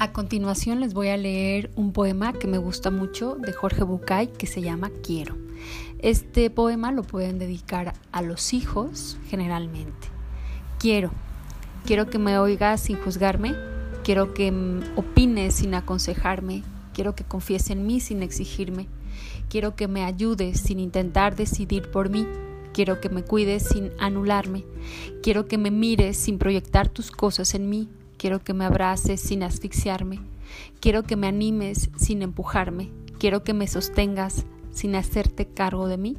A continuación les voy a leer un poema que me gusta mucho de Jorge Bucay que se llama Quiero. Este poema lo pueden dedicar a los hijos generalmente. Quiero, quiero que me oigas sin juzgarme, quiero que opines sin aconsejarme, quiero que confíes en mí sin exigirme, quiero que me ayudes sin intentar decidir por mí. Quiero que me cuides sin anularme. Quiero que me mires sin proyectar tus cosas en mí. Quiero que me abraces sin asfixiarme. Quiero que me animes sin empujarme. Quiero que me sostengas sin hacerte cargo de mí.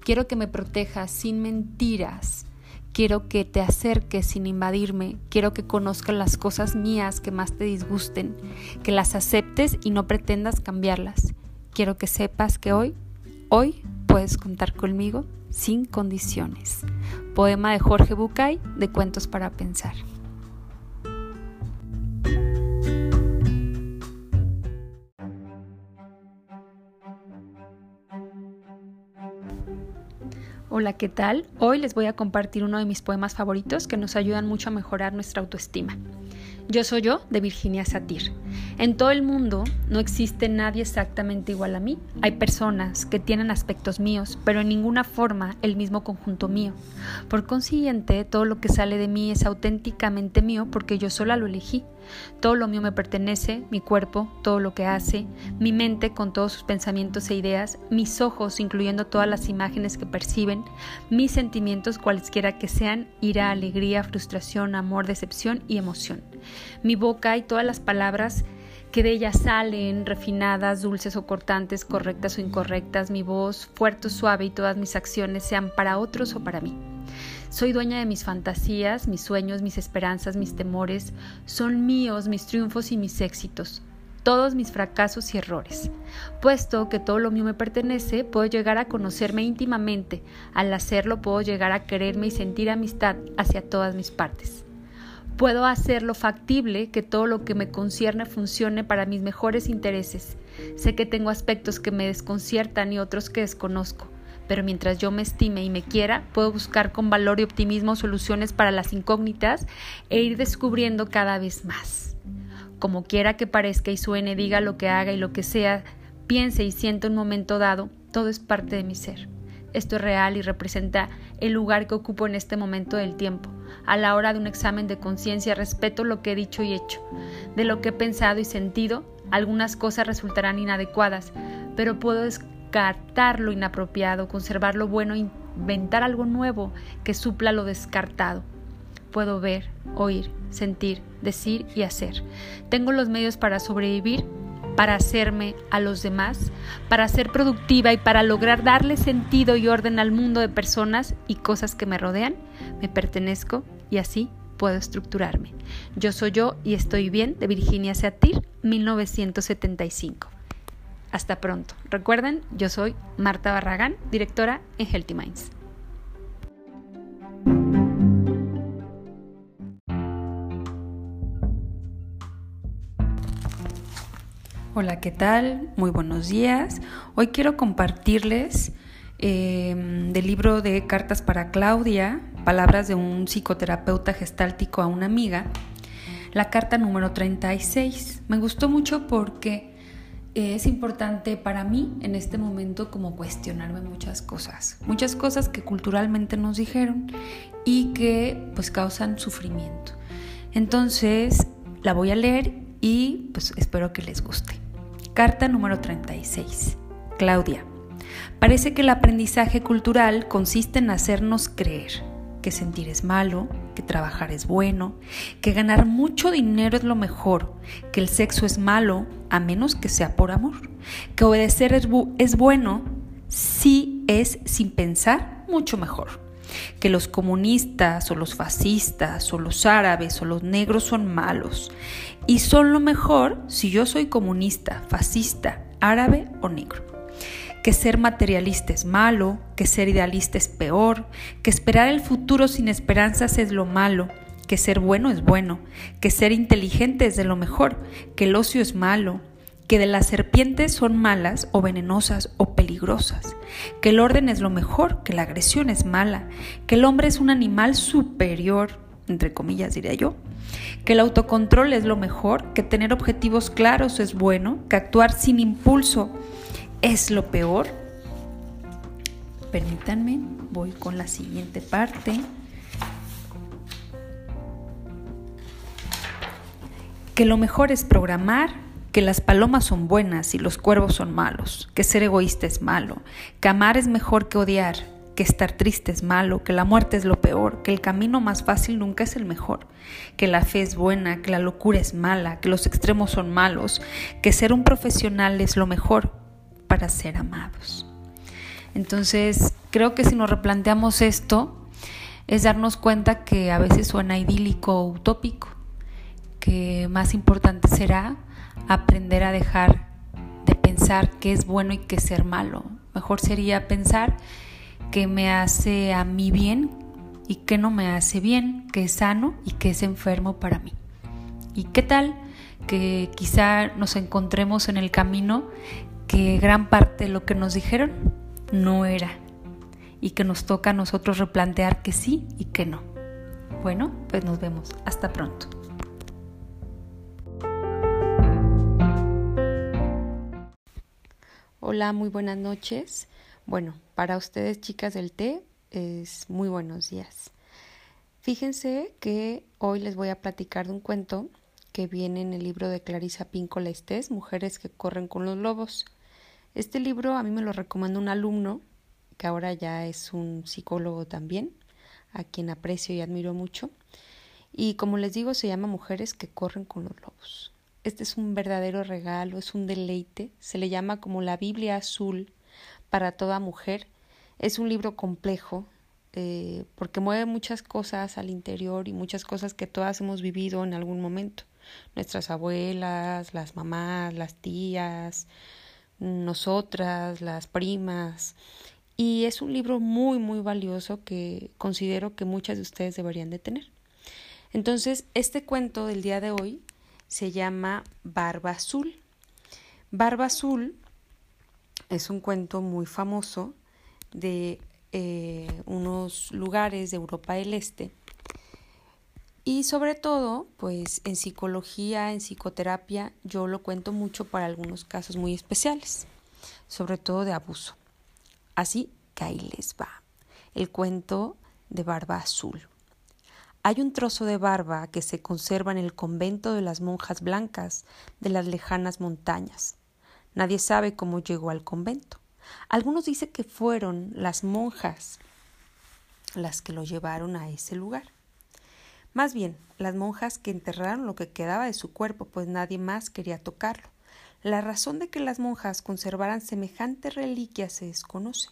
Quiero que me protejas sin mentiras. Quiero que te acerques sin invadirme. Quiero que conozcas las cosas mías que más te disgusten, que las aceptes y no pretendas cambiarlas. Quiero que sepas que hoy, hoy puedes contar conmigo sin condiciones. Poema de Jorge Bucay de Cuentos para Pensar. Hola, ¿qué tal? Hoy les voy a compartir uno de mis poemas favoritos que nos ayudan mucho a mejorar nuestra autoestima. Yo soy yo de Virginia Satir. En todo el mundo no existe nadie exactamente igual a mí. Hay personas que tienen aspectos míos, pero en ninguna forma el mismo conjunto mío. Por consiguiente, todo lo que sale de mí es auténticamente mío porque yo sola lo elegí. Todo lo mío me pertenece, mi cuerpo, todo lo que hace, mi mente con todos sus pensamientos e ideas, mis ojos incluyendo todas las imágenes que perciben, mis sentimientos cualesquiera que sean, ira, alegría, frustración, amor, decepción y emoción. Mi boca y todas las palabras que de ella salen, refinadas, dulces o cortantes, correctas o incorrectas, mi voz, fuerte o suave y todas mis acciones sean para otros o para mí. Soy dueña de mis fantasías, mis sueños, mis esperanzas, mis temores, son míos mis triunfos y mis éxitos, todos mis fracasos y errores. Puesto que todo lo mío me pertenece, puedo llegar a conocerme íntimamente, al hacerlo puedo llegar a quererme y sentir amistad hacia todas mis partes. Puedo hacerlo factible que todo lo que me concierne funcione para mis mejores intereses. Sé que tengo aspectos que me desconciertan y otros que desconozco, pero mientras yo me estime y me quiera, puedo buscar con valor y optimismo soluciones para las incógnitas e ir descubriendo cada vez más. Como quiera que parezca y suene, diga lo que haga y lo que sea, piense y sienta un momento dado, todo es parte de mi ser. Esto es real y representa el lugar que ocupo en este momento del tiempo. A la hora de un examen de conciencia respeto lo que he dicho y hecho. De lo que he pensado y sentido, algunas cosas resultarán inadecuadas, pero puedo descartar lo inapropiado, conservar lo bueno inventar algo nuevo que supla lo descartado. Puedo ver, oír, sentir, decir y hacer. Tengo los medios para sobrevivir para hacerme a los demás, para ser productiva y para lograr darle sentido y orden al mundo de personas y cosas que me rodean, me pertenezco y así puedo estructurarme. Yo soy yo y estoy bien de Virginia Satir, 1975. Hasta pronto. Recuerden, yo soy Marta Barragán, directora en Healthy Minds. Hola, ¿qué tal? Muy buenos días. Hoy quiero compartirles em, del libro de Cartas para Claudia, palabras de un psicoterapeuta gestáltico a una amiga, la carta número 36. Me gustó mucho porque es importante para mí en este momento como cuestionarme muchas cosas, muchas cosas que culturalmente nos dijeron y que pues causan sufrimiento. Entonces la voy a leer y pues espero que les guste. Carta número 36. Claudia. Parece que el aprendizaje cultural consiste en hacernos creer que sentir es malo, que trabajar es bueno, que ganar mucho dinero es lo mejor, que el sexo es malo a menos que sea por amor, que obedecer es, es bueno si es sin pensar mucho mejor que los comunistas o los fascistas o los árabes o los negros son malos y son lo mejor si yo soy comunista, fascista, árabe o negro. Que ser materialista es malo, que ser idealista es peor, que esperar el futuro sin esperanzas es lo malo, que ser bueno es bueno, que ser inteligente es de lo mejor, que el ocio es malo, que de las serpientes son malas o venenosas o peligrosas, que el orden es lo mejor, que la agresión es mala, que el hombre es un animal superior, entre comillas diría yo, que el autocontrol es lo mejor, que tener objetivos claros es bueno, que actuar sin impulso es lo peor. Permítanme, voy con la siguiente parte. Que lo mejor es programar, que las palomas son buenas y los cuervos son malos, que ser egoísta es malo, que amar es mejor que odiar, que estar triste es malo, que la muerte es lo peor, que el camino más fácil nunca es el mejor, que la fe es buena, que la locura es mala, que los extremos son malos, que ser un profesional es lo mejor para ser amados. Entonces, creo que si nos replanteamos esto, es darnos cuenta que a veces suena idílico o utópico, que más importante será aprender a dejar de pensar qué es bueno y qué es ser malo. Mejor sería pensar qué me hace a mí bien y qué no me hace bien, qué es sano y qué es enfermo para mí. ¿Y qué tal que quizá nos encontremos en el camino que gran parte de lo que nos dijeron no era y que nos toca a nosotros replantear que sí y que no? Bueno, pues nos vemos. Hasta pronto. Hola, muy buenas noches. Bueno, para ustedes chicas del té es muy buenos días. Fíjense que hoy les voy a platicar de un cuento que viene en el libro de Clarisa Píncola Estés, Mujeres que corren con los lobos. Este libro a mí me lo recomendó un alumno, que ahora ya es un psicólogo también, a quien aprecio y admiro mucho. Y como les digo, se llama Mujeres que corren con los lobos. Este es un verdadero regalo, es un deleite, se le llama como la Biblia azul para toda mujer. Es un libro complejo eh, porque mueve muchas cosas al interior y muchas cosas que todas hemos vivido en algún momento. Nuestras abuelas, las mamás, las tías, nosotras, las primas. Y es un libro muy, muy valioso que considero que muchas de ustedes deberían de tener. Entonces, este cuento del día de hoy se llama Barba Azul. Barba Azul es un cuento muy famoso de eh, unos lugares de Europa del Este y sobre todo, pues en psicología, en psicoterapia, yo lo cuento mucho para algunos casos muy especiales, sobre todo de abuso. Así que ahí les va. El cuento de Barba Azul. Hay un trozo de barba que se conserva en el convento de las monjas blancas de las lejanas montañas. Nadie sabe cómo llegó al convento. Algunos dicen que fueron las monjas las que lo llevaron a ese lugar. Más bien, las monjas que enterraron lo que quedaba de su cuerpo, pues nadie más quería tocarlo. La razón de que las monjas conservaran semejante reliquia se desconoce,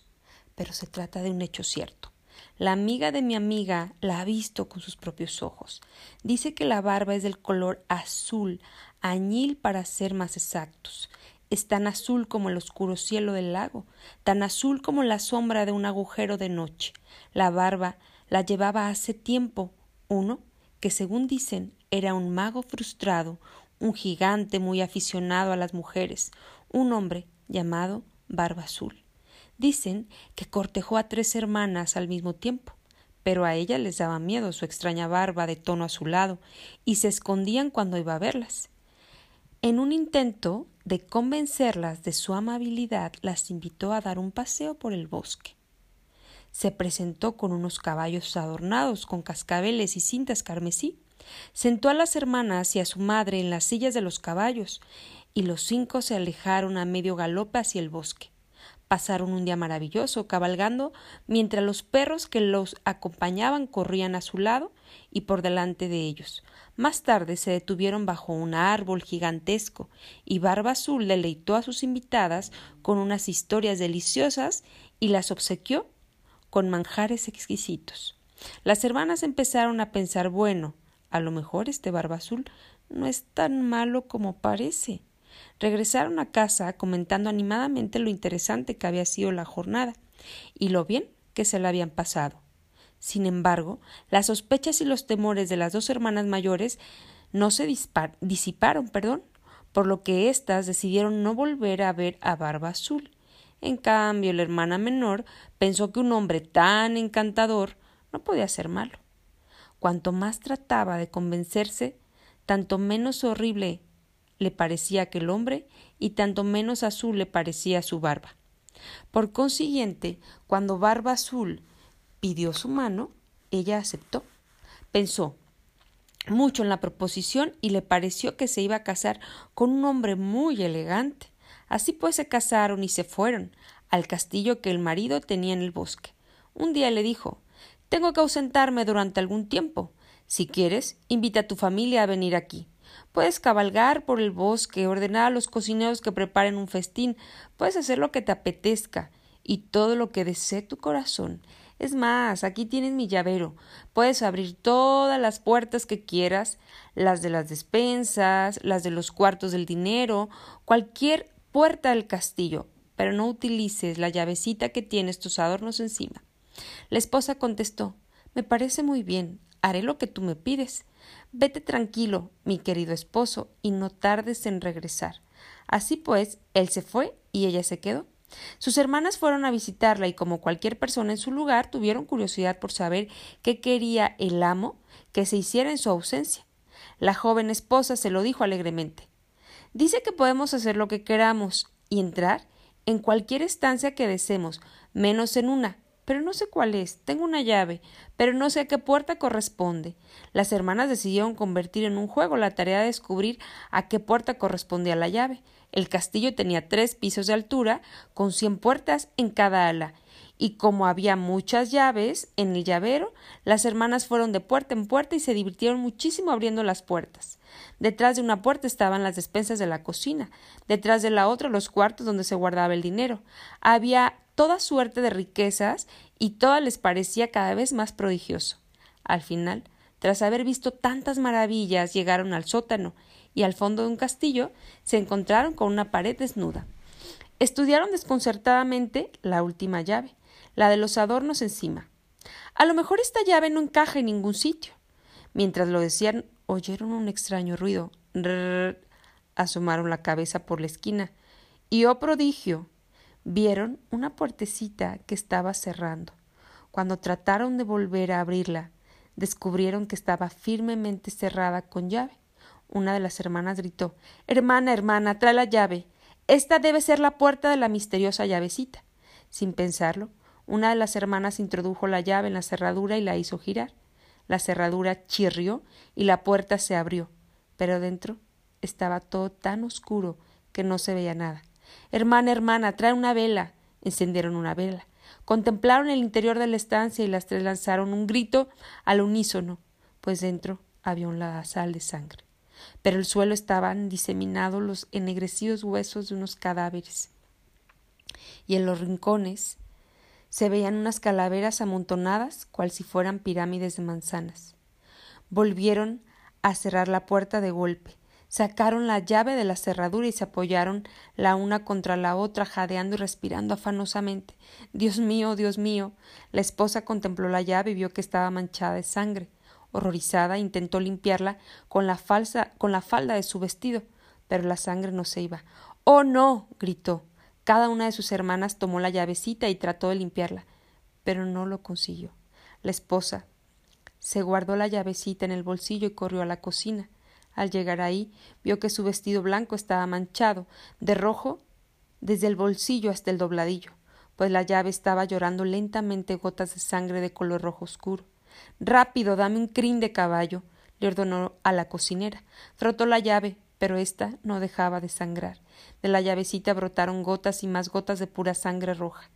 pero se trata de un hecho cierto. La amiga de mi amiga la ha visto con sus propios ojos. Dice que la barba es del color azul, añil para ser más exactos. Es tan azul como el oscuro cielo del lago, tan azul como la sombra de un agujero de noche. La barba la llevaba hace tiempo uno que, según dicen, era un mago frustrado, un gigante muy aficionado a las mujeres, un hombre llamado Barba Azul. Dicen que cortejó a tres hermanas al mismo tiempo, pero a ellas les daba miedo su extraña barba de tono azulado y se escondían cuando iba a verlas. En un intento de convencerlas de su amabilidad, las invitó a dar un paseo por el bosque. Se presentó con unos caballos adornados con cascabeles y cintas carmesí. Sentó a las hermanas y a su madre en las sillas de los caballos, y los cinco se alejaron a medio galope hacia el bosque. Pasaron un día maravilloso cabalgando mientras los perros que los acompañaban corrían a su lado y por delante de ellos. Más tarde se detuvieron bajo un árbol gigantesco y Barba Azul deleitó a sus invitadas con unas historias deliciosas y las obsequió con manjares exquisitos. Las hermanas empezaron a pensar bueno, a lo mejor este Barba Azul no es tan malo como parece. Regresaron a casa comentando animadamente lo interesante que había sido la jornada y lo bien que se la habían pasado. Sin embargo, las sospechas y los temores de las dos hermanas mayores no se disiparon, perdón, por lo que éstas decidieron no volver a ver a Barba Azul. En cambio, la hermana menor pensó que un hombre tan encantador no podía ser malo. cuanto más trataba de convencerse, tanto menos horrible le parecía aquel hombre y tanto menos azul le parecía su barba. Por consiguiente, cuando Barba Azul pidió su mano, ella aceptó. Pensó mucho en la proposición y le pareció que se iba a casar con un hombre muy elegante. Así pues se casaron y se fueron al castillo que el marido tenía en el bosque. Un día le dijo Tengo que ausentarme durante algún tiempo. Si quieres, invita a tu familia a venir aquí. Puedes cabalgar por el bosque, ordenar a los cocineros que preparen un festín, puedes hacer lo que te apetezca y todo lo que desee tu corazón. Es más, aquí tienes mi llavero. Puedes abrir todas las puertas que quieras, las de las despensas, las de los cuartos del dinero, cualquier puerta del castillo, pero no utilices la llavecita que tienes tus adornos encima. La esposa contestó Me parece muy bien, haré lo que tú me pides. Vete tranquilo, mi querido esposo, y no tardes en regresar. Así pues, él se fue y ella se quedó. Sus hermanas fueron a visitarla y como cualquier persona en su lugar tuvieron curiosidad por saber qué quería el amo que se hiciera en su ausencia. La joven esposa se lo dijo alegremente. Dice que podemos hacer lo que queramos y entrar en cualquier estancia que deseemos, menos en una, pero no sé cuál es. Tengo una llave, pero no sé a qué puerta corresponde. Las hermanas decidieron convertir en un juego la tarea de descubrir a qué puerta correspondía la llave. El castillo tenía tres pisos de altura, con cien puertas en cada ala, y como había muchas llaves en el llavero, las hermanas fueron de puerta en puerta y se divirtieron muchísimo abriendo las puertas. Detrás de una puerta estaban las despensas de la cocina, detrás de la otra los cuartos donde se guardaba el dinero. Había toda suerte de riquezas y todo les parecía cada vez más prodigioso. Al final, tras haber visto tantas maravillas, llegaron al sótano y al fondo de un castillo se encontraron con una pared desnuda. Estudiaron desconcertadamente la última llave, la de los adornos encima. A lo mejor esta llave no encaja en ningún sitio. Mientras lo decían, oyeron un extraño ruido. asomaron la cabeza por la esquina. Y oh prodigio vieron una puertecita que estaba cerrando. Cuando trataron de volver a abrirla, descubrieron que estaba firmemente cerrada con llave. Una de las hermanas gritó Hermana, hermana, trae la llave. Esta debe ser la puerta de la misteriosa llavecita. Sin pensarlo, una de las hermanas introdujo la llave en la cerradura y la hizo girar. La cerradura chirrió y la puerta se abrió, pero dentro estaba todo tan oscuro que no se veía nada. Hermana, hermana, trae una vela. Encendieron una vela. Contemplaron el interior de la estancia y las tres lanzaron un grito al unísono, pues dentro había un ladazal de sangre. Pero el suelo estaban diseminados los ennegrecidos huesos de unos cadáveres. Y en los rincones se veían unas calaveras amontonadas, cual si fueran pirámides de manzanas. Volvieron a cerrar la puerta de golpe, sacaron la llave de la cerradura y se apoyaron la una contra la otra, jadeando y respirando afanosamente. Dios mío, Dios mío. La esposa contempló la llave y vio que estaba manchada de sangre. Horrorizada, intentó limpiarla con la falsa, con la falda de su vestido, pero la sangre no se iba. Oh no. gritó. Cada una de sus hermanas tomó la llavecita y trató de limpiarla, pero no lo consiguió. La esposa se guardó la llavecita en el bolsillo y corrió a la cocina. Al llegar ahí, vio que su vestido blanco estaba manchado de rojo desde el bolsillo hasta el dobladillo, pues la llave estaba llorando lentamente gotas de sangre de color rojo oscuro. Rápido, dame un crin de caballo, le ordenó a la cocinera. Frotó la llave, pero ésta no dejaba de sangrar. De la llavecita brotaron gotas y más gotas de pura sangre roja.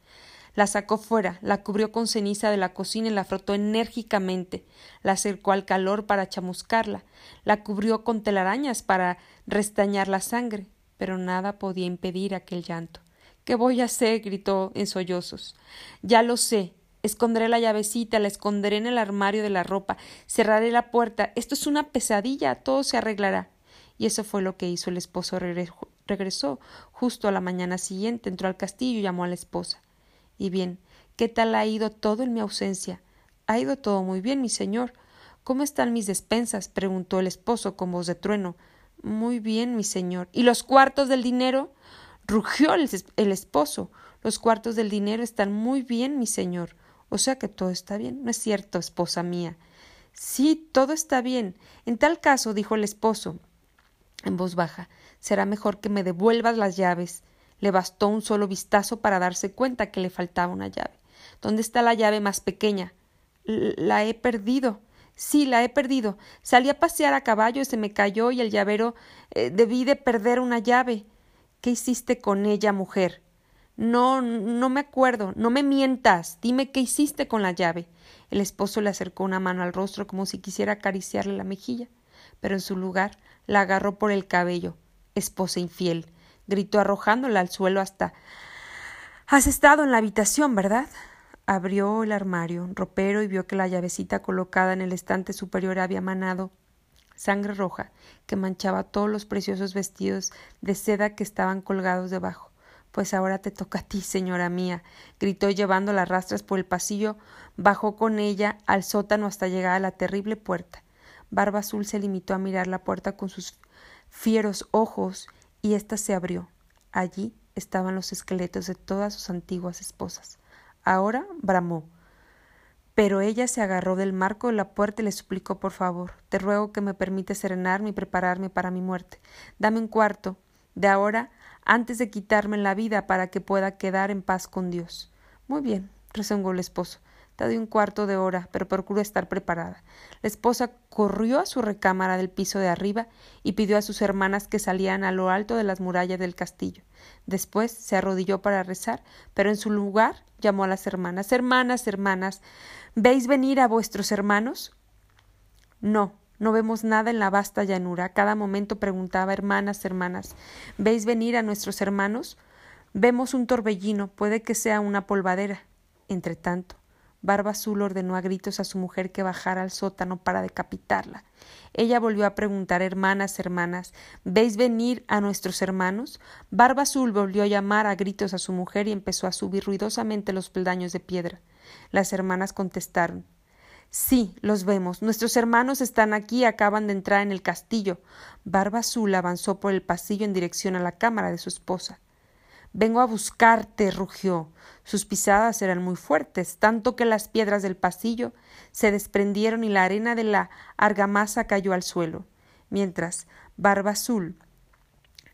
La sacó fuera, la cubrió con ceniza de la cocina y la frotó enérgicamente, la acercó al calor para chamuscarla, la cubrió con telarañas para restañar la sangre, pero nada podía impedir aquel llanto. ¿Qué voy a hacer? gritó en sollozos. Ya lo sé. Esconderé la llavecita, la esconderé en el armario de la ropa, cerraré la puerta. Esto es una pesadilla, todo se arreglará. Y eso fue lo que hizo el esposo. Regresó justo a la mañana siguiente, entró al castillo y llamó a la esposa. Y bien, ¿qué tal ha ido todo en mi ausencia? Ha ido todo muy bien, mi señor. ¿Cómo están mis despensas? preguntó el esposo con voz de trueno. Muy bien, mi señor. ¿Y los cuartos del dinero? rugió el, el esposo. Los cuartos del dinero están muy bien, mi señor. O sea que todo está bien. No es cierto, esposa mía. Sí, todo está bien. En tal caso, dijo el esposo, en voz baja, será mejor que me devuelvas las llaves. Le bastó un solo vistazo para darse cuenta que le faltaba una llave. ¿Dónde está la llave más pequeña? La he perdido. Sí, la he perdido. Salí a pasear a caballo, se me cayó y el llavero eh, debí de perder una llave. ¿Qué hiciste con ella, mujer? No, no me acuerdo. No me mientas. Dime qué hiciste con la llave. El esposo le acercó una mano al rostro como si quisiera acariciarle la mejilla, pero en su lugar la agarró por el cabello. Esposa infiel. Gritó arrojándola al suelo hasta. Has estado en la habitación, ¿verdad? Abrió el armario, ropero, y vio que la llavecita colocada en el estante superior había manado sangre roja que manchaba todos los preciosos vestidos de seda que estaban colgados debajo. Pues ahora te toca a ti, señora mía, gritó llevando las rastras por el pasillo, bajó con ella al sótano hasta llegar a la terrible puerta. Barba Azul se limitó a mirar la puerta con sus fieros ojos y ésta se abrió. Allí estaban los esqueletos de todas sus antiguas esposas. Ahora bramó. Pero ella se agarró del marco de la puerta y le suplicó por favor, te ruego que me permite serenarme y prepararme para mi muerte. Dame un cuarto. De ahora antes de quitarme la vida para que pueda quedar en paz con Dios. Muy bien, rezongó el esposo. Doy un cuarto de hora, pero procura estar preparada. La esposa corrió a su recámara del piso de arriba y pidió a sus hermanas que salieran a lo alto de las murallas del castillo. Después se arrodilló para rezar, pero en su lugar llamó a las hermanas Hermanas, hermanas, ¿veis venir a vuestros hermanos? No, no vemos nada en la vasta llanura. cada momento preguntaba hermanas, hermanas, ¿veis venir a nuestros hermanos? Vemos un torbellino, puede que sea una polvadera. Entre tanto, Barba Azul ordenó a gritos a su mujer que bajara al sótano para decapitarla. Ella volvió a preguntar hermanas, hermanas, ¿veis venir a nuestros hermanos? Barba Azul volvió a llamar a gritos a su mujer y empezó a subir ruidosamente los peldaños de piedra. Las hermanas contestaron Sí, los vemos. Nuestros hermanos están aquí, acaban de entrar en el castillo. Barba Azul avanzó por el pasillo en dirección a la cámara de su esposa. Vengo a buscarte, rugió. Sus pisadas eran muy fuertes, tanto que las piedras del pasillo se desprendieron y la arena de la argamasa cayó al suelo, mientras Barba Azul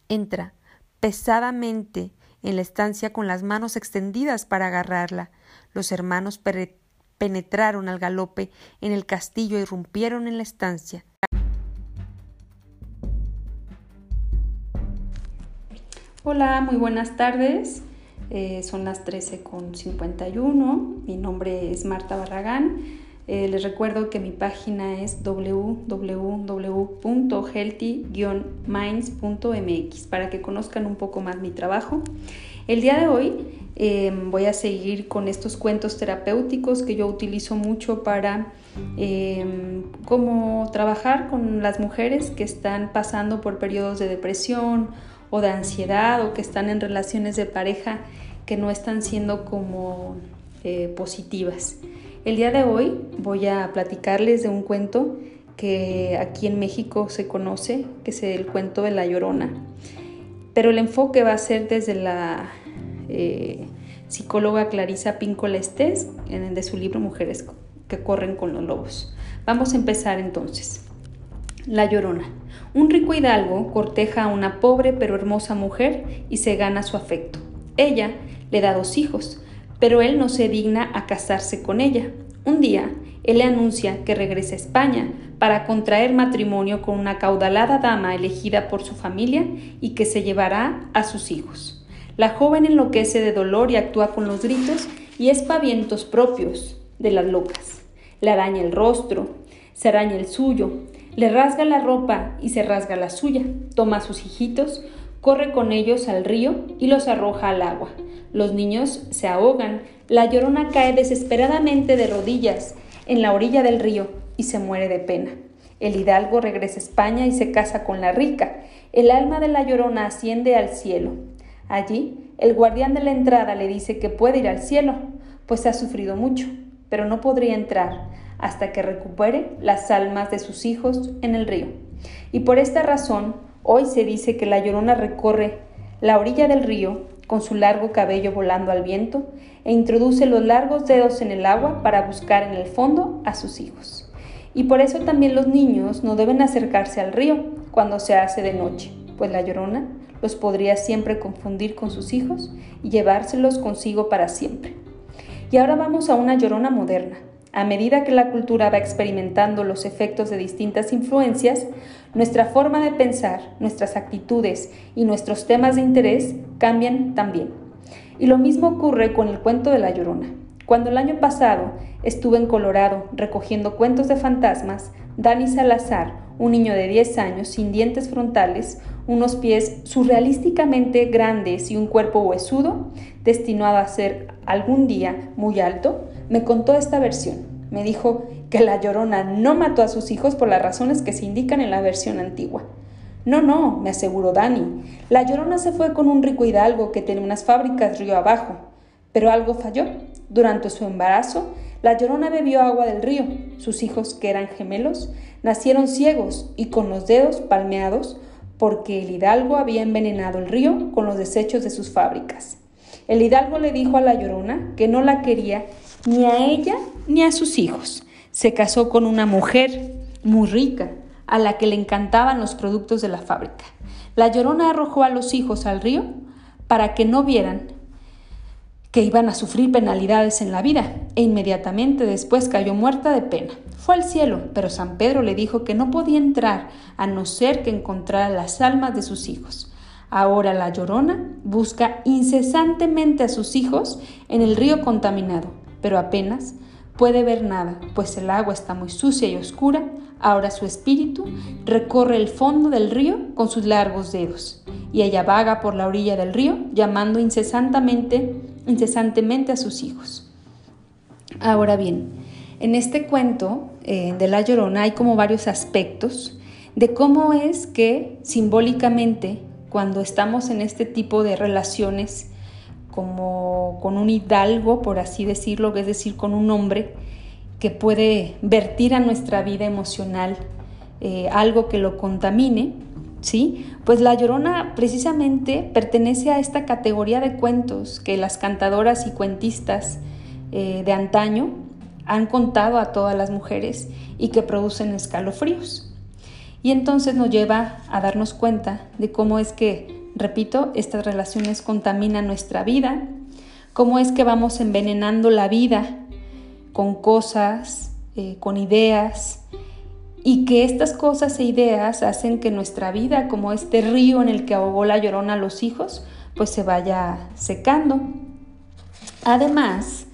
entra pesadamente en la estancia con las manos extendidas para agarrarla. Los hermanos penetraron al galope en el castillo y irrumpieron en la estancia. Hola, muy buenas tardes. Eh, son las 13.51. Mi nombre es Marta Barragán. Eh, les recuerdo que mi página es www.healthy-minds.mx para que conozcan un poco más mi trabajo. El día de hoy Em, voy a seguir con estos cuentos terapéuticos que yo utilizo mucho para cómo trabajar con las mujeres que están pasando por periodos de depresión o de ansiedad o que están en relaciones de pareja que no están siendo como eh, positivas. El día de hoy voy a platicarles de un cuento que aquí en México se conoce, que es el cuento de la llorona. Pero el enfoque va a ser desde la eh, psicóloga Clarisa Píncola Estés, de su libro Mujeres que corren con los lobos. Vamos a empezar entonces. La Llorona. Un rico hidalgo corteja a una pobre pero hermosa mujer y se gana su afecto. Ella le da dos hijos, pero él no se digna a casarse con ella. Un día, él le anuncia que regresa a España para contraer matrimonio con una caudalada dama elegida por su familia y que se llevará a sus hijos. La joven enloquece de dolor y actúa con los gritos y espavientos propios de las locas. Le araña el rostro, se araña el suyo, le rasga la ropa y se rasga la suya. Toma a sus hijitos, corre con ellos al río y los arroja al agua. Los niños se ahogan, la llorona cae desesperadamente de rodillas en la orilla del río y se muere de pena. El hidalgo regresa a España y se casa con la rica. El alma de la llorona asciende al cielo. Allí, el guardián de la entrada le dice que puede ir al cielo, pues ha sufrido mucho, pero no podría entrar hasta que recupere las almas de sus hijos en el río. Y por esta razón, hoy se dice que la llorona recorre la orilla del río con su largo cabello volando al viento e introduce los largos dedos en el agua para buscar en el fondo a sus hijos. Y por eso también los niños no deben acercarse al río cuando se hace de noche, pues la llorona los podría siempre confundir con sus hijos y llevárselos consigo para siempre. Y ahora vamos a una llorona moderna. A medida que la cultura va experimentando los efectos de distintas influencias, nuestra forma de pensar, nuestras actitudes y nuestros temas de interés cambian también. Y lo mismo ocurre con el cuento de la llorona. Cuando el año pasado estuve en Colorado recogiendo cuentos de fantasmas, Dani Salazar, un niño de 10 años sin dientes frontales, unos pies surrealísticamente grandes y un cuerpo huesudo, destinado a ser algún día muy alto, me contó esta versión. Me dijo que la llorona no mató a sus hijos por las razones que se indican en la versión antigua. No, no, me aseguró Dani. La llorona se fue con un rico hidalgo que tenía unas fábricas río abajo. Pero algo falló. Durante su embarazo, la llorona bebió agua del río. Sus hijos, que eran gemelos, nacieron ciegos y con los dedos palmeados porque el hidalgo había envenenado el río con los desechos de sus fábricas. El hidalgo le dijo a la llorona que no la quería ni a ella ni a sus hijos. Se casó con una mujer muy rica, a la que le encantaban los productos de la fábrica. La llorona arrojó a los hijos al río para que no vieran que iban a sufrir penalidades en la vida, e inmediatamente después cayó muerta de pena. Fue al cielo, pero San Pedro le dijo que no podía entrar a no ser que encontrara las almas de sus hijos. Ahora la llorona busca incesantemente a sus hijos en el río contaminado, pero apenas puede ver nada, pues el agua está muy sucia y oscura. Ahora su espíritu recorre el fondo del río con sus largos dedos, y ella vaga por la orilla del río llamando incesantemente incesantemente a sus hijos. Ahora bien, en este cuento eh, de La Llorona hay como varios aspectos de cómo es que simbólicamente cuando estamos en este tipo de relaciones como con un hidalgo, por así decirlo, es decir, con un hombre que puede vertir a nuestra vida emocional eh, algo que lo contamine, ¿sí? Pues La Llorona precisamente pertenece a esta categoría de cuentos que las cantadoras y cuentistas eh, de antaño han contado a todas las mujeres y que producen escalofríos. Y entonces nos lleva a darnos cuenta de cómo es que, repito, estas relaciones contaminan nuestra vida, cómo es que vamos envenenando la vida con cosas, eh, con ideas, y que estas cosas e ideas hacen que nuestra vida, como este río en el que ahogó la llorona a los hijos, pues se vaya secando. Además,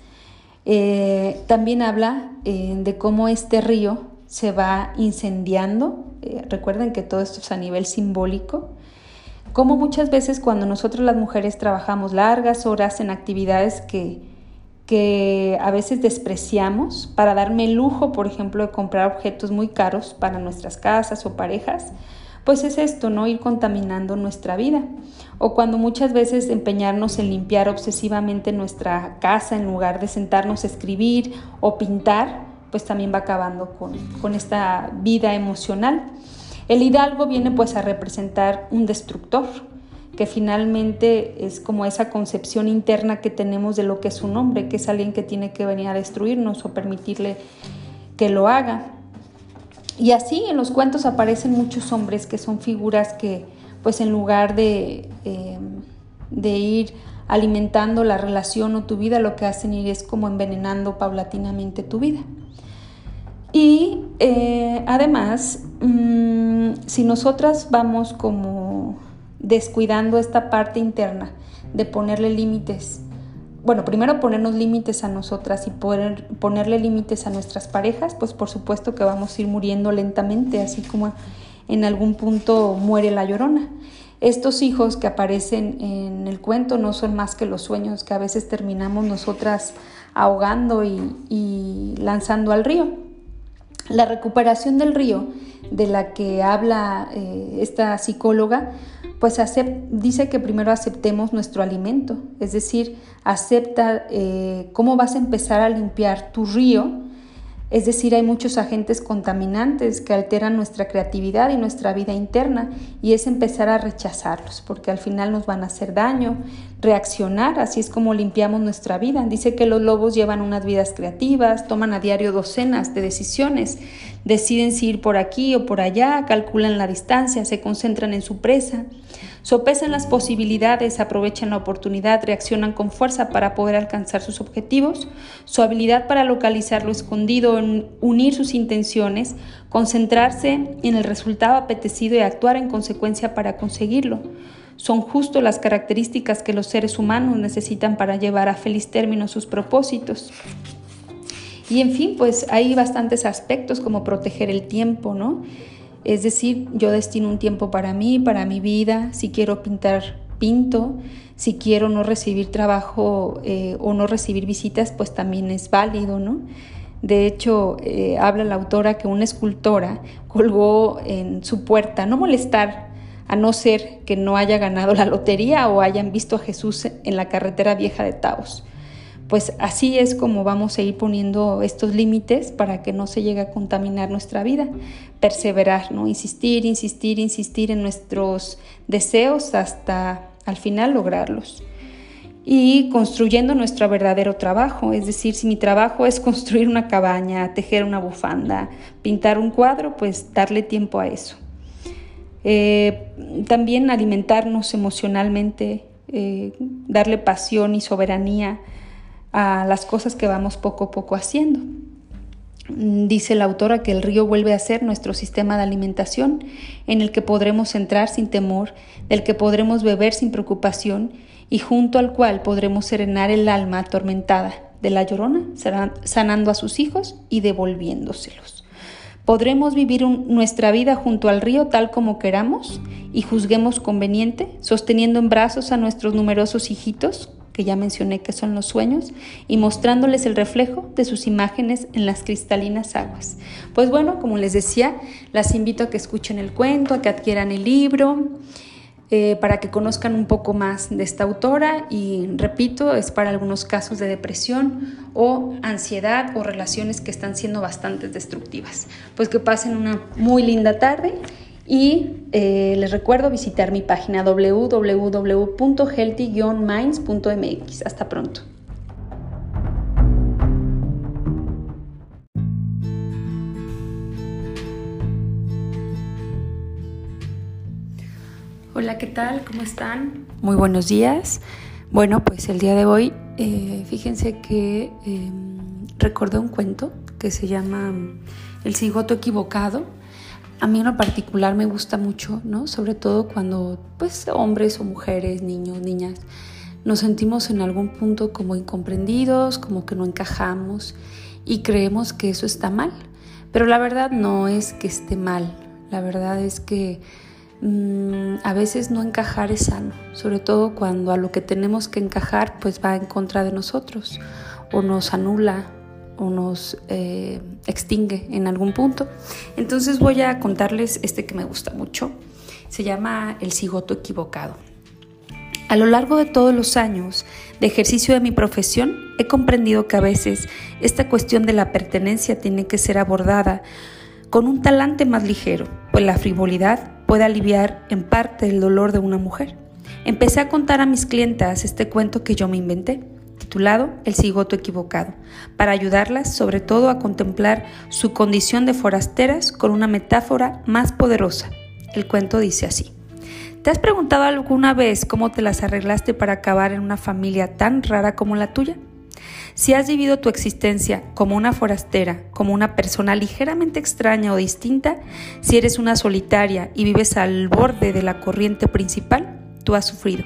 eh, también habla eh, de cómo este río se va incendiando. Eh, recuerden que todo esto es a nivel simbólico. Como muchas veces cuando nosotros las mujeres trabajamos largas horas en actividades que que a veces despreciamos para darme el lujo, por ejemplo, de comprar objetos muy caros para nuestras casas o parejas, pues es esto, ¿no? Ir contaminando nuestra vida. O cuando muchas veces empeñarnos en limpiar obsesivamente nuestra casa en lugar de sentarnos a escribir o pintar, pues también va acabando con, con esta vida emocional. El hidalgo viene pues a representar un destructor, que finalmente es como esa concepción interna que tenemos de lo que es un hombre, que es alguien que tiene que venir a destruirnos o permitirle que lo haga. Y así en los cuentos aparecen muchos hombres que son figuras que, pues en lugar de, eh, de ir alimentando la relación o tu vida, lo que hacen ir es como envenenando paulatinamente tu vida. Y eh, además, mm, si nosotras vamos como descuidando esta parte interna de ponerle límites. Bueno, primero ponernos límites a nosotras y poder ponerle límites a nuestras parejas, pues por supuesto que vamos a ir muriendo lentamente, así como en algún punto muere la llorona. Estos hijos que aparecen en el cuento no son más que los sueños que a veces terminamos nosotras ahogando y, lanzando al río. La recuperación del río, de la que habla eh, esta psicóloga, pues dice que primero aceptemos nuestro alimento, es decir, acepta eh, cómo vas a empezar a limpiar tu río Es decir, hay muchos agentes contaminantes que alteran nuestra creatividad y nuestra vida interna y es empezar a rechazarlos porque al final nos van a hacer daño, reaccionar, así es como limpiamos nuestra vida. Dice que los lobos llevan unas vidas creativas, toman a diario docenas de decisiones, deciden si ir por aquí o por allá, calculan la distancia, se concentran en su presa. Sopesan las posibilidades, aprovechan la oportunidad, reaccionan con fuerza para poder alcanzar sus objetivos. Su habilidad para localizar lo escondido, unir sus intenciones, concentrarse en el resultado apetecido y actuar en consecuencia para conseguirlo. Son justo las características que los seres humanos necesitan para llevar a feliz término sus propósitos. Y en fin, pues hay bastantes aspectos como proteger el tiempo, ¿no? Es decir, yo destino un tiempo para mí, para mi vida, si quiero pintar, pinto, si quiero no recibir trabajo eh, o no recibir visitas, pues también es válido, ¿no? De hecho, eh, habla la autora que una escultora colgó en su puerta, no molestar, a no ser que no haya ganado la lotería o hayan visto a Jesús en la carretera vieja de Taos pues así es como vamos a ir poniendo estos límites para que no se llegue a contaminar nuestra vida. Perseverar, ¿no? Insistir, insistir, insistir en nuestros deseos hasta al final lograrlos. Y construyendo nuestro verdadero trabajo, es decir, si mi trabajo es construir una cabaña, tejer una bufanda, pintar un cuadro, pues darle tiempo a eso. Eh, también alimentarnos emocionalmente, eh, darle pasión y soberanía a las cosas que vamos poco a poco haciendo. Mm, dice la autora que el río vuelve a ser nuestro sistema de alimentación en el que podremos entrar sin temor, del que podremos beber sin preocupación y junto al cual podremos serenar el alma atormentada de la llorona, sanando a sus hijos y devolviéndoselos. Podremos vivir nuestra vida junto al río tal como queramos y juzguemos conveniente, sosteniendo en brazos a nuestros numerosos hijitos que ya mencioné que son los sueños, y mostrándoles el reflejo de sus imágenes en las cristalinas aguas. Pues bueno, como les decía, las invito a que escuchen el cuento, a que adquieran el libro, eh, para que conozcan un poco más de esta autora y repito, es para algunos casos de depresión o ansiedad o relaciones que están siendo bastante destructivas. Pues que pasen una muy linda tarde y eh, les recuerdo visitar mi página www.healthy-minds.mx. Hasta pronto. Hola, ¿qué tal? ¿Cómo están? Muy buenos días. Bueno, pues el día de hoy, eh, fíjense que em, recordé un cuento que se llama El cigoto equivocado a mí en lo particular me gusta mucho, ¿no? Sobre todo cuando, pues, hombres o mujeres, niños, niñas, nos sentimos en algún punto como incomprendidos, como que no encajamos y creemos que eso está mal. Pero la verdad no es que esté mal, la verdad es que mm, a veces no encajar es sano, sobre todo cuando a lo que tenemos que encajar pues va en contra de nosotros o nos anula o nos eh, extingue en algún punto. Entonces voy a contarles este que me gusta mucho. Se llama El cigoto equivocado. A lo largo de todos los años de ejercicio de mi profesión, he comprendido que a veces esta cuestión de la pertenencia tiene que ser abordada con un talante más ligero, pues la frivolidad puede aliviar en parte el dolor de una mujer. Empecé a contar a mis clientas este cuento que yo me inventé El cigoto equivocado, para ayudarlas sobre todo a contemplar su condición de forasteras con una metáfora más poderosa. El cuento dice así. ¿Te has preguntado alguna vez cómo te las arreglaste para acabar en una familia tan rara como la tuya? Si has vivido tu existencia como una forastera, como una persona ligeramente extraña o distinta, si eres una solitaria y vives al borde de la corriente principal, tú has sufrido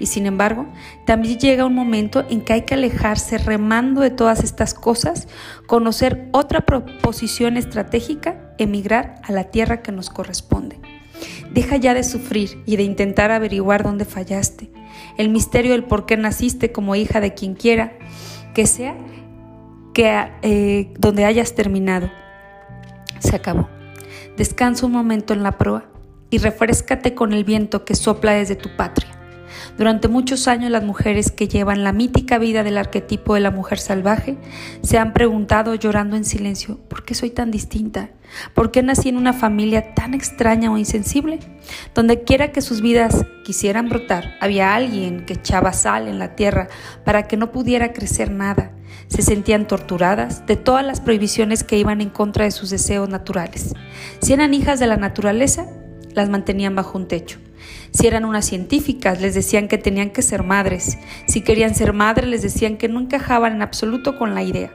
y sin embargo, también llega un momento en que hay que alejarse remando de todas estas cosas, conocer otra proposición estratégica, emigrar a la tierra que nos corresponde. Deja ya de sufrir y de intentar averiguar dónde fallaste. El misterio del por qué naciste como hija de quien quiera que sea, que eh, donde hayas terminado. Se acabó. Descansa un momento en la proa y refrescate con el viento que sopla desde tu patria. Durante muchos años las mujeres que llevan la mítica vida del arquetipo de la mujer salvaje se han preguntado llorando en silencio, ¿por qué soy tan distinta? ¿Por qué nací en una familia tan extraña o insensible? Donde quiera que sus vidas quisieran brotar, había alguien que echaba sal en la tierra para que no pudiera crecer nada. Se sentían torturadas de todas las prohibiciones que iban en contra de sus deseos naturales. Si eran hijas de la naturaleza, las mantenían bajo un techo. Si eran unas científicas, les decían que tenían que ser madres. Si querían ser madres, les decían que no encajaban en absoluto con la idea.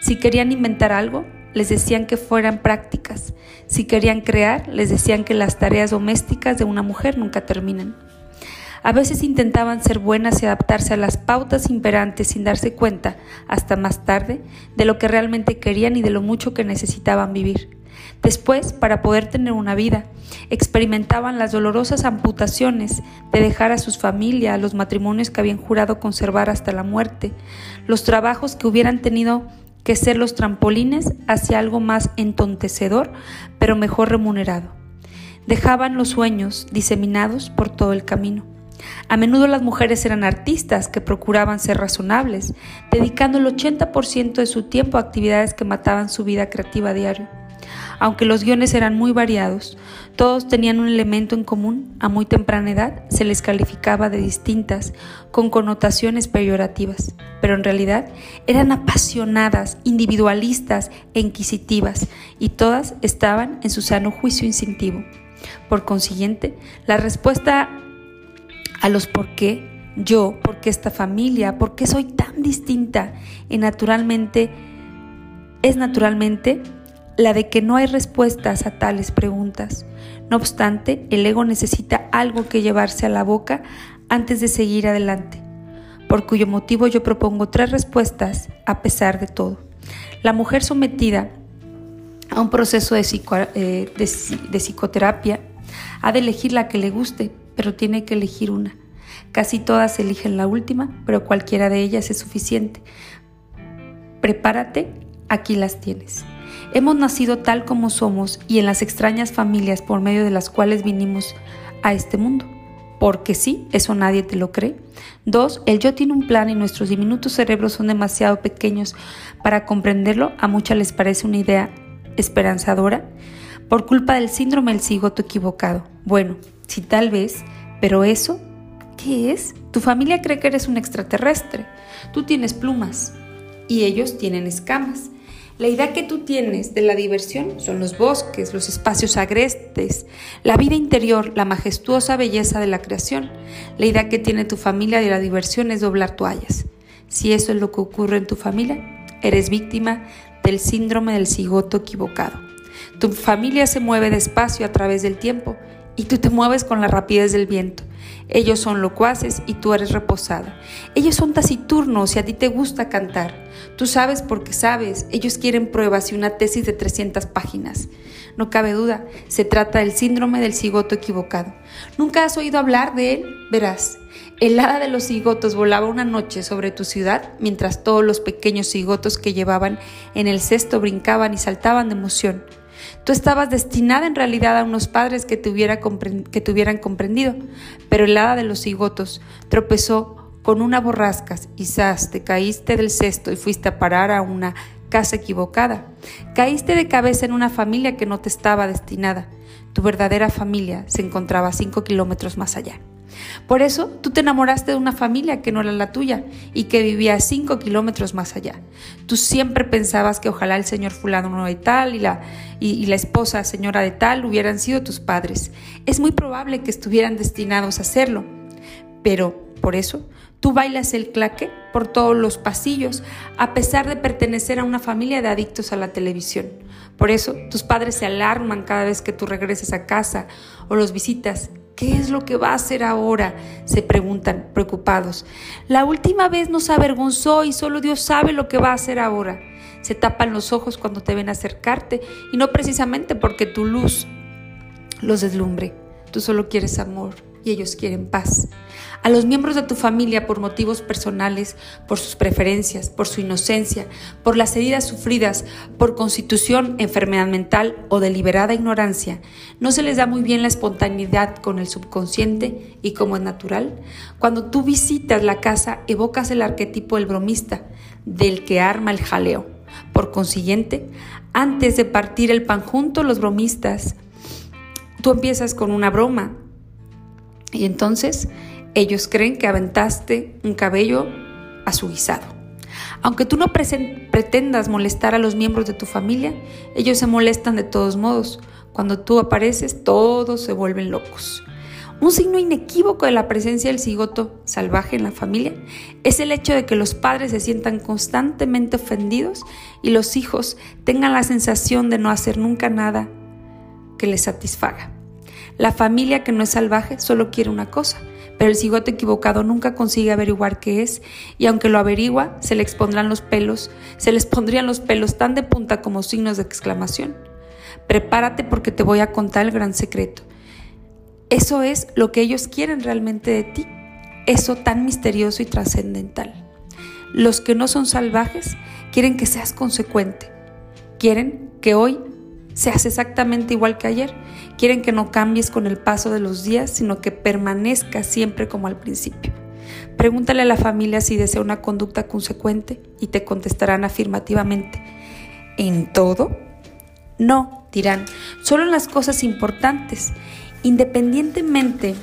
Si querían inventar algo, les decían que fueran prácticas. Si querían crear, les decían que las tareas domésticas de una mujer nunca terminan. A veces intentaban ser buenas y adaptarse a las pautas imperantes sin darse cuenta, hasta más tarde, de lo que realmente querían y de lo mucho que necesitaban vivir. Después, para poder tener una vida, experimentaban las dolorosas amputaciones de dejar a sus familias, los matrimonios que habían jurado conservar hasta la muerte, los trabajos que hubieran tenido que ser los trampolines hacia algo más entontecedor, pero mejor remunerado. Dejaban los sueños diseminados por todo el camino. A menudo las mujeres eran artistas que procuraban ser razonables, dedicando el 80% de su tiempo a actividades que mataban su vida creativa diario. Aunque los guiones eran muy variados, todos tenían un elemento en común. A muy temprana edad se les calificaba de distintas, con connotaciones peyorativas, pero en realidad eran apasionadas, individualistas e inquisitivas, y todas estaban en su sano juicio instintivo. Por consiguiente, la respuesta a los por qué, yo, por qué esta familia, por qué soy tan distinta, y naturalmente es naturalmente la de que no hay respuestas a tales preguntas. No obstante, el ego necesita algo que llevarse a la boca antes de seguir adelante, por cuyo motivo yo propongo tres respuestas a pesar de todo. La mujer sometida a un proceso de, eh, de psicoterapia ha de elegir la que le guste, pero tiene que elegir una. Casi todas eligen la última, pero cualquiera de ellas es suficiente. Prepárate, aquí las tienes. Hemos nacido tal como somos y en las extrañas familias por medio de las cuales vinimos a este mundo. Porque sí, eso nadie te lo cree. Dos, el yo tiene un plan y nuestros diminutos cerebros son demasiado pequeños para comprenderlo. A muchas les parece una idea esperanzadora por culpa del síndrome del cigoto equivocado. Bueno, sí tal vez, pero eso, ¿qué es? Tu familia cree que eres un extraterrestre. Tú tienes plumas y ellos tienen escamas. La idea que tú tienes de la diversión son los bosques, los espacios agrestes, la vida interior, la majestuosa belleza de la creación. La idea que tiene tu familia de la diversión es doblar toallas. Si eso es lo que ocurre en tu familia, eres víctima del síndrome del cigoto equivocado. Tu familia se mueve despacio a través del tiempo y tú te mueves con la rapidez del viento. Ellos son locuaces y tú eres reposada. Ellos son taciturnos y a ti te gusta cantar. Tú sabes porque sabes. Ellos quieren pruebas y una tesis de 300 páginas. No cabe duda, se trata del síndrome del cigoto equivocado. ¿Nunca has oído hablar de él? Verás, el hada de los cigotos volaba una noche sobre tu ciudad mientras todos los pequeños cigotos que llevaban en el cesto brincaban y saltaban de emoción. Tú estabas destinada en realidad a unos padres que te, hubieran comprendido, pero el hada de los cigotos tropezó con una borrasca, quizás te caíste del cesto y fuiste a parar a una casa equivocada. Caíste de cabeza en una familia que no te estaba destinada. Tu verdadera familia se encontraba cinco kilómetros más allá. Por eso tú te enamoraste de una familia que no era la tuya y que vivía cinco kilómetros más allá. Tú siempre pensabas que ojalá el señor fulano de tal y la, y la esposa señora de tal hubieran sido tus padres. Es muy probable que estuvieran destinados a hacerlo. Pero por eso tú bailas el claque por todos los pasillos, a pesar de pertenecer a una familia de adictos a la televisión. Por eso tus padres se alarman cada vez que tú regreses a casa o los visitas ¿Qué es lo que va a hacer ahora? se preguntan preocupados. La última vez nos avergonzó y solo Dios sabe lo que va a hacer ahora. Se tapan los ojos cuando te ven acercarte y no precisamente porque tu luz los deslumbre. Tú solo quieres amor y ellos quieren paz. A los miembros de tu familia por motivos personales, por sus preferencias, por su inocencia, por las heridas sufridas, por constitución, enfermedad mental o deliberada ignorancia, no se les da muy bien la espontaneidad con el subconsciente y como es natural. Cuando tú visitas la casa, evocas el arquetipo del bromista, del que arma el jaleo. Por consiguiente, antes de partir el pan junto, los bromistas, tú empiezas con una broma y entonces ellos creen que aventaste un cabello a su guisado. Aunque tú no pretendas molestar a los miembros de tu familia, ellos se molestan de todos modos. Cuando tú apareces, todos se vuelven locos. Un signo inequívoco de la presencia del cigoto salvaje en la familia es el hecho de que los padres se sientan constantemente ofendidos y los hijos tengan la sensación de no hacer nunca nada que les satisfaga. La familia que no es salvaje solo quiere una cosa, pero el cigoto equivocado nunca consigue averiguar qué es y aunque lo averigua, se le expondrán los pelos, se les pondrían los pelos tan de punta como signos de exclamación. Prepárate porque te voy a contar el gran secreto. Eso es lo que ellos quieren realmente de ti, eso tan misterioso y trascendental. Los que no son salvajes quieren que seas consecuente, quieren que hoy seas exactamente igual que ayer. Quieren que no cambies con el paso de los días, sino que permanezcas siempre como al principio. Pregúntale a la familia si desea una conducta consecuente y te contestarán afirmativamente. ¿En todo? No, dirán, solo en las cosas importantes. Independientemente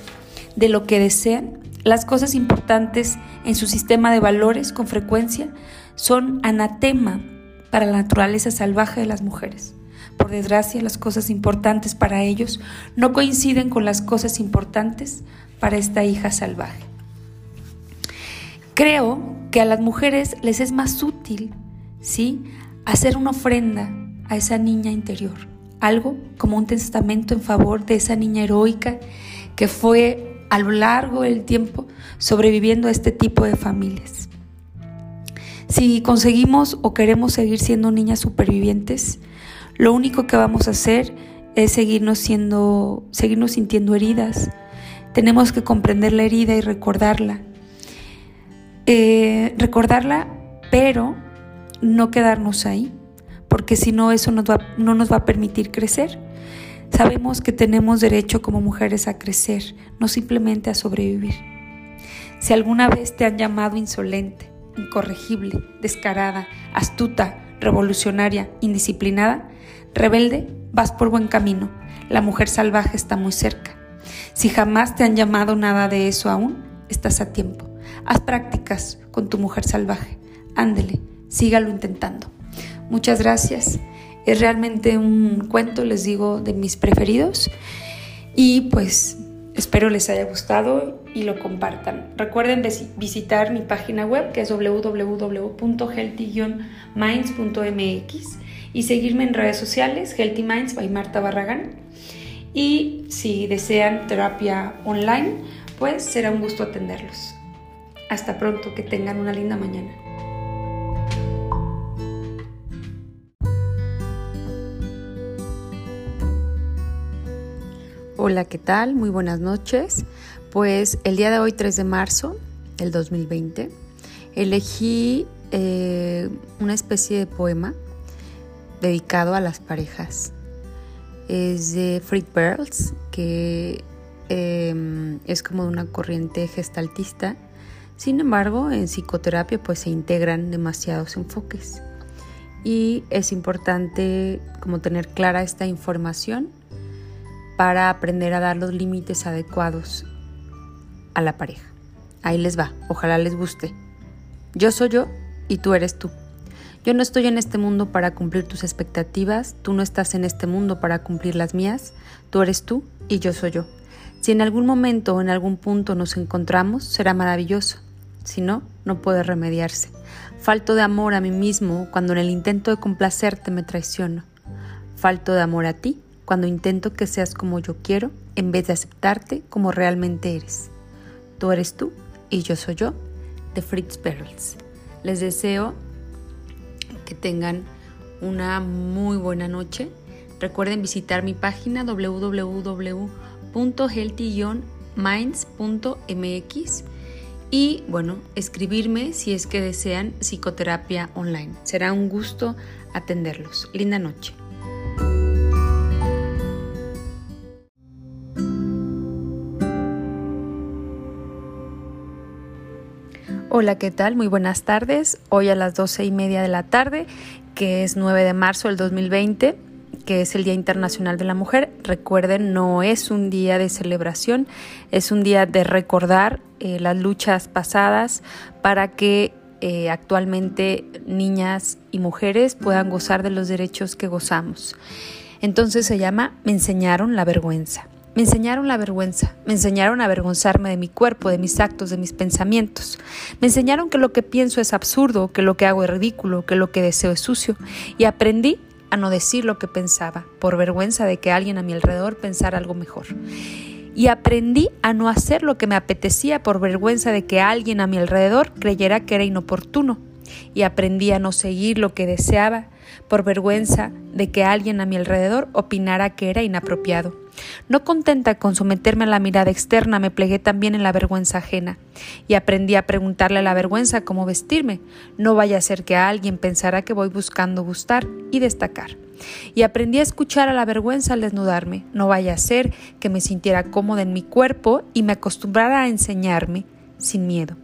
de lo que desean, las cosas importantes en su sistema de valores con frecuencia son anatema para la naturaleza salvaje de las mujeres. Por desgracia, las cosas importantes para ellos no coinciden con las cosas importantes para esta hija salvaje. Creo que a las mujeres les es más útil, ¿sí? Hacer una ofrenda a esa niña interior, algo como un testamento en favor de esa niña heroica que fue a lo largo del tiempo sobreviviendo a este tipo de familias. Si conseguimos o queremos seguir siendo niñas supervivientes, lo único que vamos a hacer es seguirnos siendo, seguirnos sintiendo heridas. Tenemos que comprender la herida y recordarla. Eh, recordarla, pero no quedarnos ahí, porque si no eso no nos va a permitir crecer. Sabemos que tenemos derecho como mujeres a crecer, no simplemente a sobrevivir. Si alguna vez te han llamado insolente, incorregible, descarada, astuta, revolucionaria, indisciplinada, Rebelde, vas por buen camino. La mujer salvaje está muy cerca. Si jamás te han llamado nada de eso aún, estás a tiempo. Haz prácticas con tu mujer salvaje. Ándele, sígalo intentando. Muchas gracias. Es realmente un cuento, les digo, de mis preferidos. Y pues espero les haya gustado y lo compartan. Recuerden visitar mi página web que es www.healthy-minds.mx y seguirme en redes sociales, Healthy Minds by Marta Barragán. Y si desean terapia online, pues será un gusto atenderlos. Hasta pronto, que tengan una linda mañana. Hola, ¿qué tal? Muy buenas noches. Pues el día de hoy, 3 de marzo del 2020, elegí eh, una especie de poema dedicado a las parejas. Es de Fritz Perls, que em, es como una corriente gestaltista. Sin embargo, en psicoterapia pues se integran demasiados enfoques. Y es importante como tener clara esta información para aprender a dar los límites adecuados a la pareja. Ahí les va, ojalá les guste. Yo soy yo y tú eres tú. Yo no estoy en este mundo para cumplir tus expectativas, tú no estás en este mundo para cumplir las mías, tú eres tú y yo soy yo. Si en algún momento o en algún punto nos encontramos, será maravilloso. Si no, no puede remediarse. Falto de amor a mí mismo cuando en el intento de complacerte me traiciono. Falto de amor a ti cuando intento que seas como yo quiero en vez de aceptarte como realmente eres. Tú eres tú y yo soy yo, de Fritz Perls. Les deseo que tengan una muy buena noche. Recuerden visitar mi página www.healthy minds.mx y bueno, escribirme si es que desean psicoterapia online. Será un gusto atenderlos. Linda noche. Hola, ¿qué tal? Muy buenas tardes. Hoy a las doce y media de la tarde, que es 9 de marzo del 2020, que es el Día Internacional de la Mujer. Recuerden, no es un día de celebración, es un día de recordar eh, las luchas pasadas para que eh, actualmente niñas y mujeres puedan gozar de los derechos que gozamos. Entonces se llama Me enseñaron la vergüenza. Me enseñaron la vergüenza, me enseñaron a avergonzarme de mi cuerpo, de mis actos, de mis pensamientos. Me enseñaron que lo que pienso es absurdo, que lo que hago es ridículo, que lo que deseo es sucio. Y aprendí a no decir lo que pensaba, por vergüenza de que alguien a mi alrededor pensara algo mejor. Y aprendí a no hacer lo que me apetecía por vergüenza de que alguien a mi alrededor creyera que era inoportuno. Y aprendí a no seguir lo que deseaba por vergüenza de que alguien a mi alrededor opinara que era inapropiado. No contenta con someterme a la mirada externa, me plegué también en la vergüenza ajena y aprendí a preguntarle a la vergüenza cómo vestirme. No vaya a ser que alguien pensara que voy buscando gustar y destacar. Y aprendí a escuchar a la vergüenza al desnudarme. No vaya a ser que me sintiera cómoda en mi cuerpo y me acostumbrara a enseñarme sin miedo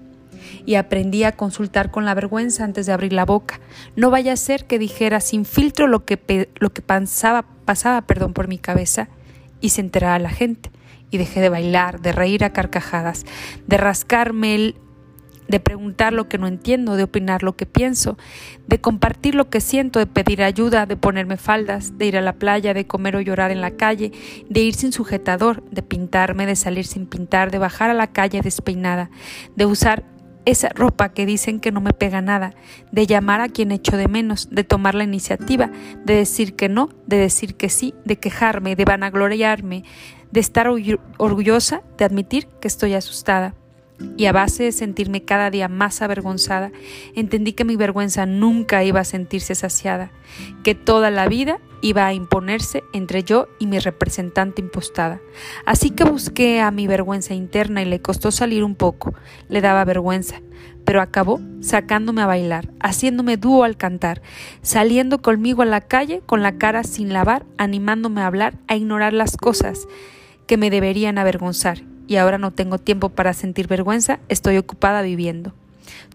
y aprendí a consultar con la vergüenza antes de abrir la boca. No vaya a ser que dijera sin filtro lo que, lo que pasaba, pasaba perdón, por mi cabeza y se enterara la gente. Y dejé de bailar, de reír a carcajadas, de rascarme el de preguntar lo que no entiendo, de opinar lo que pienso, de compartir lo que siento, de pedir ayuda, de ponerme faldas, de ir a la playa, de comer o llorar en la calle, de ir sin sujetador, de pintarme, de salir sin pintar, de bajar a la calle despeinada, de usar esa ropa que dicen que no me pega nada, de llamar a quien echo de menos, de tomar la iniciativa, de decir que no, de decir que sí, de quejarme, de vanagloriarme, de estar orgullosa, de admitir que estoy asustada. Y a base de sentirme cada día más avergonzada, entendí que mi vergüenza nunca iba a sentirse saciada, que toda la vida iba a imponerse entre yo y mi representante impostada. Así que busqué a mi vergüenza interna y le costó salir un poco. Le daba vergüenza, pero acabó sacándome a bailar, haciéndome dúo al cantar, saliendo conmigo a la calle con la cara sin lavar, animándome a hablar, a ignorar las cosas que me deberían avergonzar y ahora no tengo tiempo para sentir vergüenza, estoy ocupada viviendo.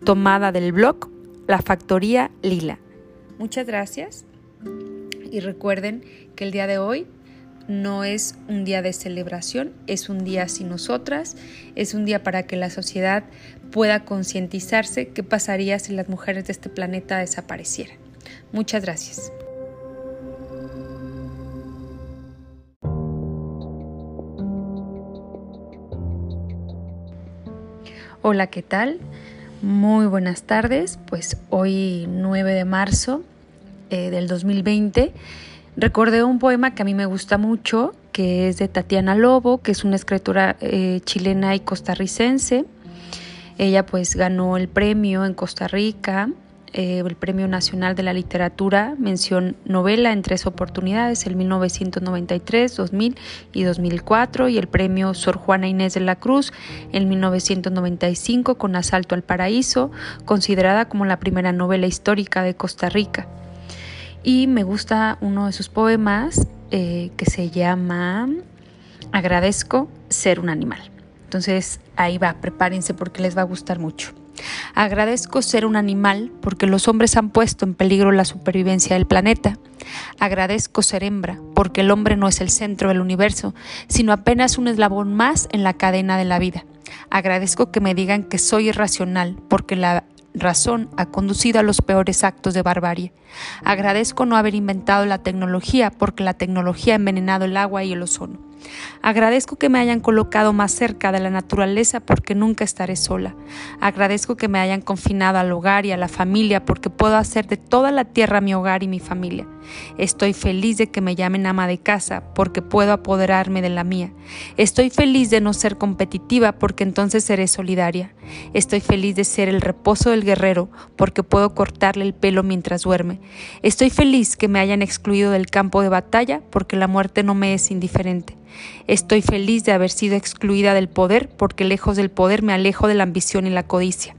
Tomada del blog La Factoría Lila. Muchas gracias y recuerden que el día de hoy no es un día de celebración, es un día sin nosotras, es un día para que la sociedad pueda concientizarse qué pasaría si las mujeres de este planeta desaparecieran. Muchas gracias. Hola, ¿qué tal? Muy buenas tardes. Pues hoy 9 de marzo eh, del 2020 recordé un poema que a mí me gusta mucho, que es de Tatiana Lobo, que es una escritora eh, chilena y costarricense. Ella pues ganó el premio en Costa Rica eh, el Premio Nacional de la Literatura, mención novela en tres oportunidades, el 1993, 2000 y 2004, y el Premio Sor Juana Inés de la Cruz en 1995 con Asalto al Paraíso, considerada como la primera novela histórica de Costa Rica. Y me gusta uno de sus poemas eh, que se llama Agradezco ser un animal. Entonces ahí va, prepárense porque les va a gustar mucho. Agradezco ser un animal porque los hombres han puesto en peligro la supervivencia del planeta. Agradezco ser hembra porque el hombre no es el centro del universo, sino apenas un eslabón más en la cadena de la vida. Agradezco que me digan que soy irracional porque la razón ha conducido a los peores actos de barbarie. Agradezco no haber inventado la tecnología porque la tecnología ha envenenado el agua y el ozono. Agradezco que me hayan colocado más cerca de la naturaleza porque nunca estaré sola. Agradezco que me hayan confinado al hogar y a la familia porque puedo hacer de toda la tierra mi hogar y mi familia. Estoy feliz de que me llamen ama de casa porque puedo apoderarme de la mía. Estoy feliz de no ser competitiva porque entonces seré solidaria. Estoy feliz de ser el reposo del guerrero porque puedo cortarle el pelo mientras duerme. Estoy feliz que me hayan excluido del campo de batalla porque la muerte no me es indiferente. Estoy feliz de haber sido excluida del poder porque lejos del poder me alejo de la ambición y la codicia.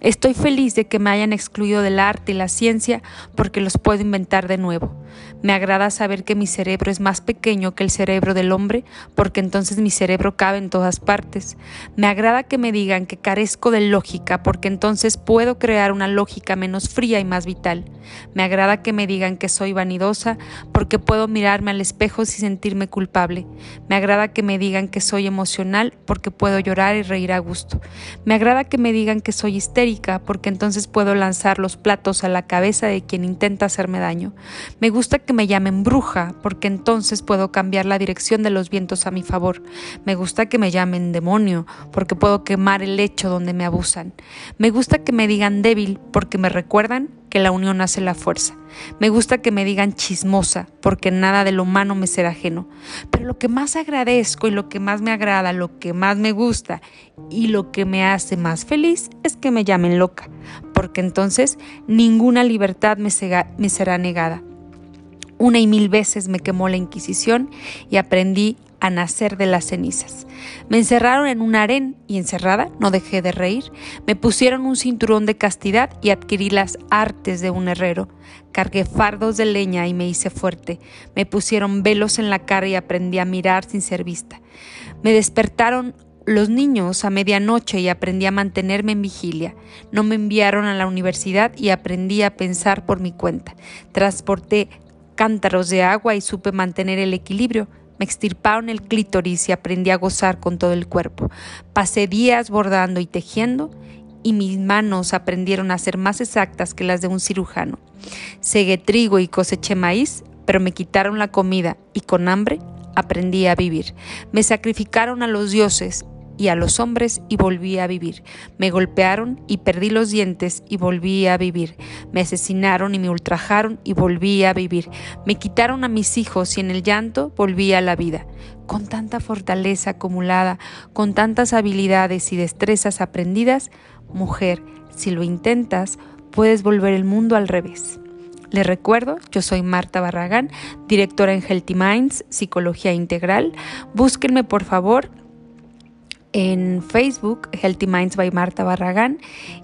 Estoy feliz de que me hayan excluido del arte y la ciencia porque los puedo inventar de nuevo. Me agrada saber que mi cerebro es más pequeño que el cerebro del hombre porque entonces mi cerebro cabe en todas partes. Me agrada que me digan que carezco de lógica porque entonces puedo crear una lógica menos fría y más vital. Me agrada que me digan que soy vanidosa porque puedo mirarme al espejo sin sentirme culpable. Me agrada que me digan que soy emocional porque puedo llorar y reír a gusto. Me agrada que me digan que soy histérica porque entonces puedo lanzar los platos a la cabeza de quien intenta hacerme daño. Me gusta que me llamen bruja porque entonces puedo cambiar la dirección de los vientos a mi favor. Me gusta que me llamen demonio porque puedo quemar el lecho donde me abusan. Me gusta que me digan débil porque me recuerdan que la unión hace la fuerza. Me gusta que me digan chismosa, porque nada de lo humano me será ajeno. Pero lo que más agradezco y lo que más me agrada, lo que más me gusta y lo que me hace más feliz es que me llamen loca, porque entonces ninguna libertad me será negada. Una y mil veces me quemó la Inquisición y aprendí a nacer de las cenizas. Me encerraron en un harén y encerrada no dejé de reír. Me pusieron un cinturón de castidad y adquirí las artes de un herrero. Cargué fardos de leña y me hice fuerte. Me pusieron velos en la cara y aprendí a mirar sin ser vista. Me despertaron los niños a medianoche y aprendí a mantenerme en vigilia. No me enviaron a la universidad y aprendí a pensar por mi cuenta. Transporté cántaros de agua y supe mantener el equilibrio. Me extirparon el clítoris y aprendí a gozar con todo el cuerpo. Pasé días bordando y tejiendo y mis manos aprendieron a ser más exactas que las de un cirujano. Segué trigo y coseché maíz, pero me quitaron la comida y con hambre aprendí a vivir. Me sacrificaron a los dioses y a los hombres y volví a vivir. Me golpearon y perdí los dientes y volví a vivir. Me asesinaron y me ultrajaron y volví a vivir. Me quitaron a mis hijos y en el llanto volví a la vida. Con tanta fortaleza acumulada, con tantas habilidades y destrezas aprendidas, mujer, si lo intentas, puedes volver el mundo al revés. Les recuerdo, yo soy Marta Barragán, directora en Healthy Minds, Psicología Integral. Búsquenme por favor en Facebook, Healthy Minds by Marta Barragán,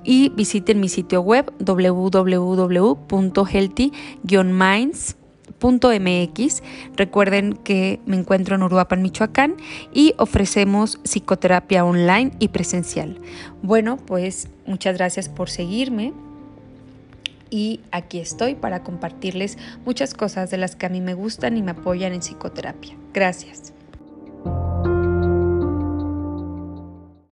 y visiten mi sitio web www.healthy-minds.mx. Recuerden que me encuentro en Uruapan, Michoacán, y ofrecemos psicoterapia online y presencial. Bueno, pues muchas gracias por seguirme. Y aquí estoy para compartirles muchas cosas de las que a mí me gustan y me apoyan en psicoterapia. Gracias.